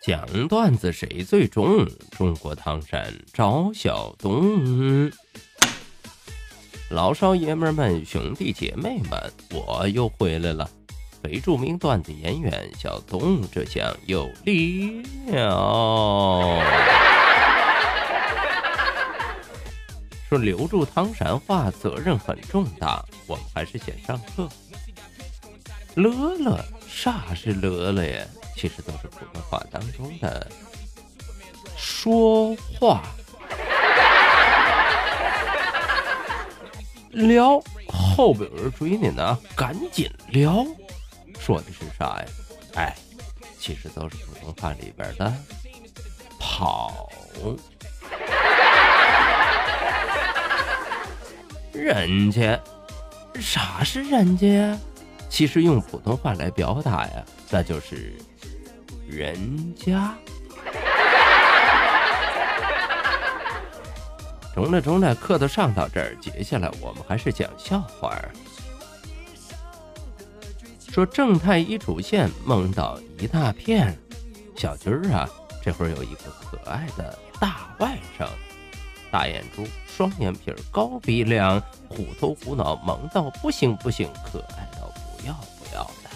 讲段子谁最重？中国唐山赵小东，老少爷们们、兄弟姐妹们，我又回来了。非著名段子演员小东，这下有料。说留住唐山话责任很重大，我们还是先上课。乐乐，啥是乐乐呀？其实都是普通话当中的说话撩，后边有人追你呢，赶紧撩。说的是啥呀？哎，其实都是普通话里边的跑。人家，啥是人家呀？其实用普通话来表达呀，那就是。人家，中了中了，课都上到这儿，接下来我们还是讲笑话儿。说正太一出现，梦到一大片小军儿啊，这会儿有一个可爱的大外甥，大眼珠，双眼皮，高鼻梁，虎头虎脑，萌到不行不行，可爱到不要不要的，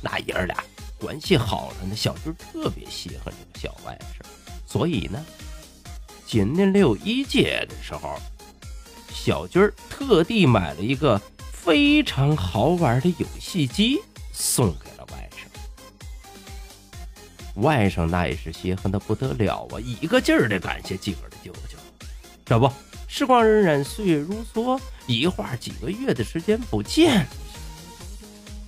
那爷儿俩。关系好了呢，小军特别稀罕这个小外甥，所以呢，今年六一节的时候，小军特地买了一个非常好玩的游戏机送给了外甥。外甥那也是稀罕的不得了啊，一个劲儿的感谢自个的舅舅。这不，时光荏苒，岁月如梭，一晃几个月的时间不见。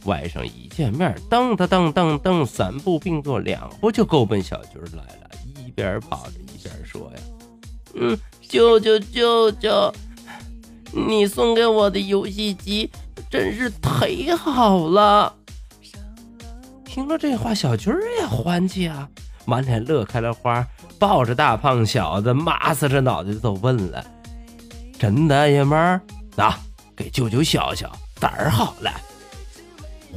外甥一见面，噔噔噔噔噔，三步并作两步就够奔小军来了，一边跑着一边说呀：“嗯，舅舅舅舅，你送给我的游戏机真是忒好了。”听了这话，小军也欢喜啊，满脸乐开了花，抱着大胖小子，麻死着脑袋都问了：“真的爷们儿，那给舅舅笑笑，胆儿好了。”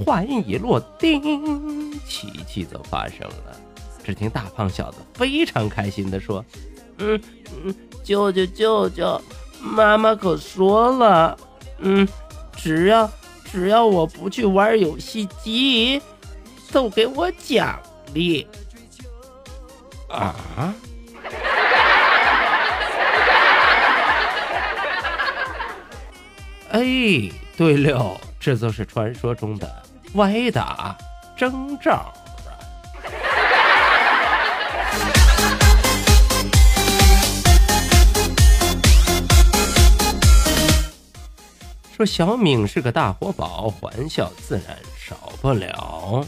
话音一落，叮，奇迹就发生了。只听大胖小子非常开心地说：“嗯嗯，舅舅舅舅，妈妈可说了，嗯，只要只要我不去玩游戏机，都给我奖励。”啊！哎，对了，这就是传说中的。歪打正着！说小敏是个大活宝，欢笑自然少不了。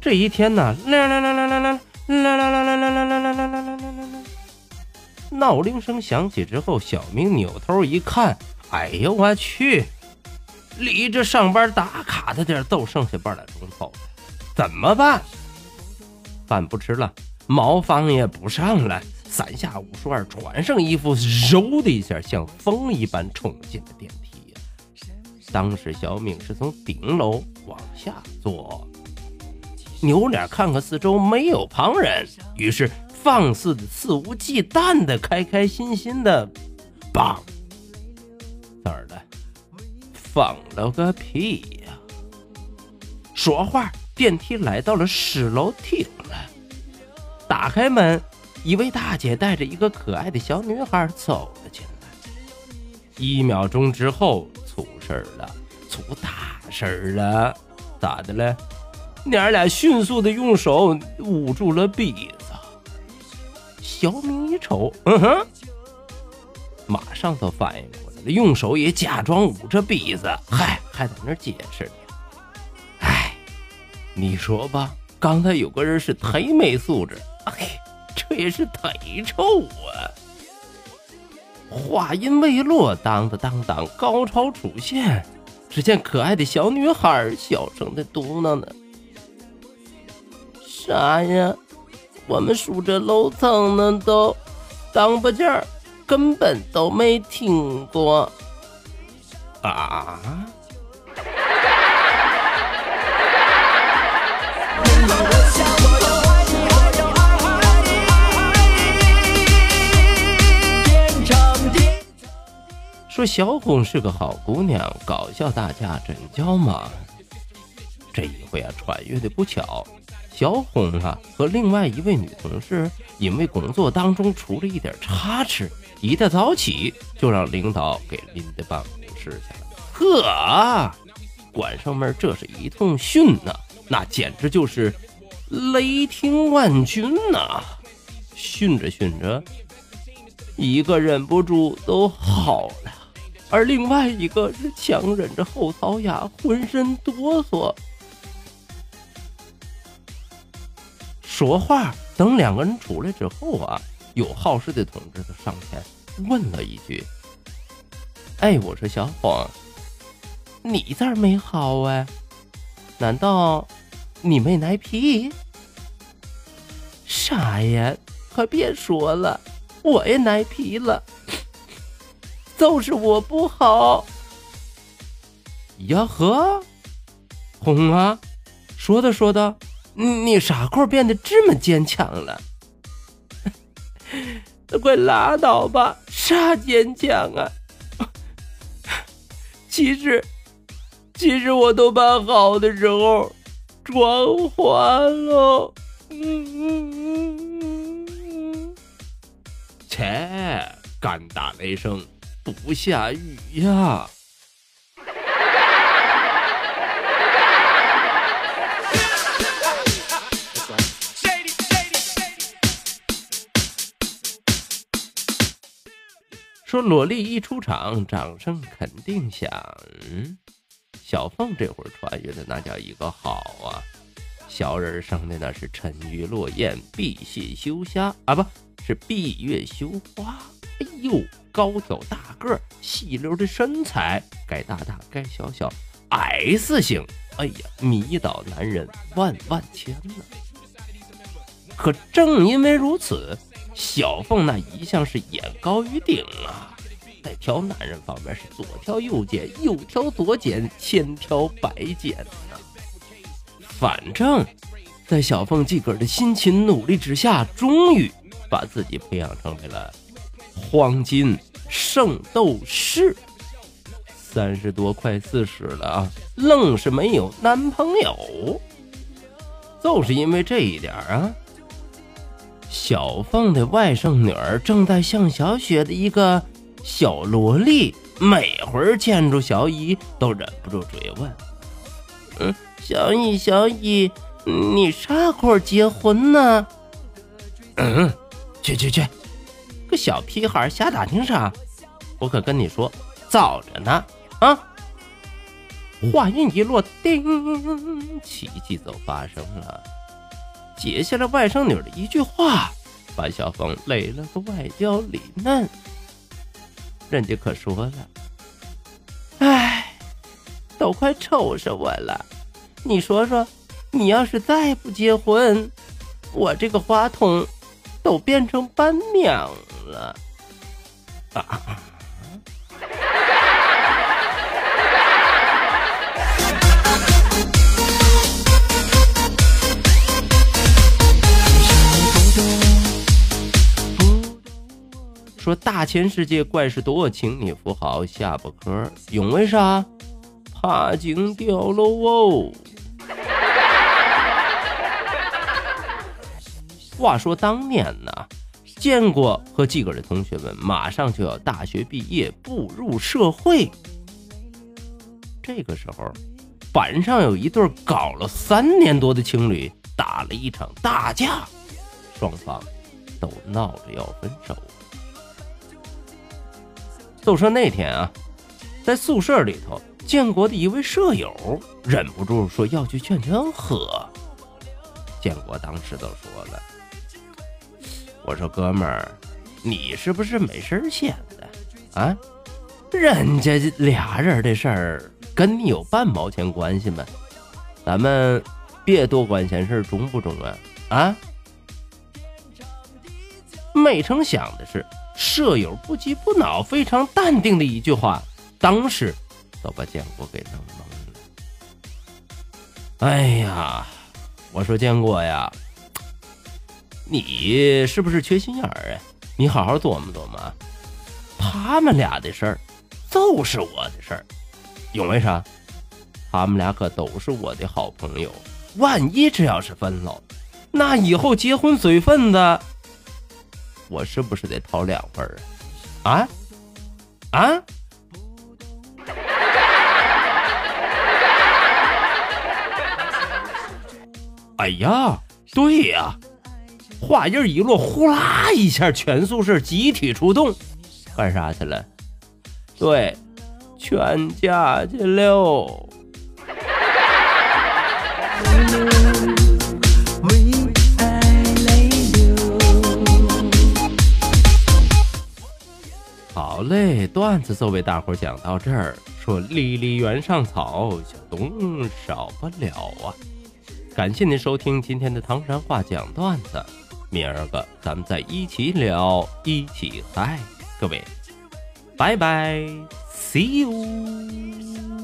这一天呢，啦啦啦啦啦啦啦啦啦啦啦啦啦啦啦啦啦啦！闹铃声响起之后，小明扭头一看，哎呦我去！离这上班打卡的地儿都剩下半来钟头，怎么办？饭不吃了，茅房也不上了，三下五除二穿上衣服，嗖的一下像风一般冲进了电梯。当时小敏是从顶楼往下坐，扭脸看看四周，没有旁人，于是放肆的、肆无忌惮的、开开心心的，棒。放了个屁呀！说话，电梯来到了十楼停了。打开门，一位大姐带着一个可爱的小女孩走了进来。一秒钟之后，出事儿了，出大事儿了！咋的了？娘俩迅速的用手捂住了鼻子。小明一瞅，嗯哼，马上就反应过用手也假装捂着鼻子，嗨，还在那解释呢。哎，你说吧，刚才有个人是忒没素质，哎，这也是忒臭啊！话音未落，当当当当，高潮出现。只见可爱的小女孩小声的嘟囔着：“啥呀？我们数着楼层呢，都当不件根本都没听过啊！”说小红是个好姑娘，搞笑大家真叫嘛。这一回啊，穿越的不巧，小红啊和另外一位女同事因为工作当中出了一点差池，一大早起就让领导给拎到办公室去了。呵，管上门这是一通训呐，那简直就是雷霆万钧呐！训着训着，一个忍不住都好了。而另外一个是强忍着后槽牙，浑身哆嗦。说话，等两个人出来之后啊，有好事的同志就上前问了一句：“哎，我说小黄，你咋没好啊？难道你没奶皮？啥呀？快别说了，我也奶皮了。”就是我不好呀呵，红啊，说的说的，你啥块变得这么坚强了？那快拉倒吧，啥坚强啊？其实，其实我都把好的时候装完了。切，干打雷声。不下雨呀！说萝莉一出场，掌声肯定响。小凤这会儿穿越的那叫一个好啊！小人生的那是沉鱼落雁、闭月羞虾啊，不是闭月羞花。哎呦！高挑大个，细溜的身材，该大大该小小，S 型。哎呀，迷倒男人万万千呢。可正因为如此，小凤那一向是眼高于顶啊，在挑男人方面是左挑右拣，右挑左拣，千挑百拣呢。反正，在小凤自个儿的辛勤努力之下，终于把自己培养成为了。黄金圣斗士，三十多快四十了啊，愣是没有男朋友。就是因为这一点啊，小凤的外甥女儿正在向小雪的一个小萝莉，每回见着小姨都忍不住追问：“嗯，小姨，小姨，你啥时候结婚呢？”嗯，去去去。个小屁孩瞎打听啥？我可跟你说，早着呢！啊！话音一落，叮，奇迹就发生了。接下了外甥女的一句话，把小凤累了个外焦里嫩。人家可说了：“哎，都快愁死我了！你说说，你要是再不结婚，我这个话筒都变成伴娘。”了啊！说大千世界怪事多，请你扶好下巴壳。因为啥？怕惊掉了哦。话说当年呢？建国和自个儿的同学们马上就要大学毕业，步入社会。这个时候，班上有一对搞了三年多的情侣打了一场大架，双方都闹着要分手。就说那天啊，在宿舍里头，建国的一位舍友忍不住说要去劝劝和。建国当时都说了。我说哥们儿，你是不是没事闲的啊？人家俩人的事儿跟你有半毛钱关系吗？咱们别多管闲事，中不中啊？啊？没成想的是，舍友不急不恼、非常淡定的一句话，当时都把建国给弄懵了。哎呀，我说建国呀，你是不是缺心眼儿啊？你好好琢磨琢磨，他们俩的事儿就是我的事儿，因为啥？他们俩可都是我的好朋友，万一这要是分了，那以后结婚随份子。我是不是得掏两份啊？啊啊！哎呀，对呀，话音一落，呼啦一下，全宿舍集体出动，干啥去了？对，劝架去了。段子就为大伙讲到这儿。说离离原上草，小东少不了啊。感谢您收听今天的唐山话讲段子，明儿个咱们再一起聊，一起嗨，各位，拜拜，see you。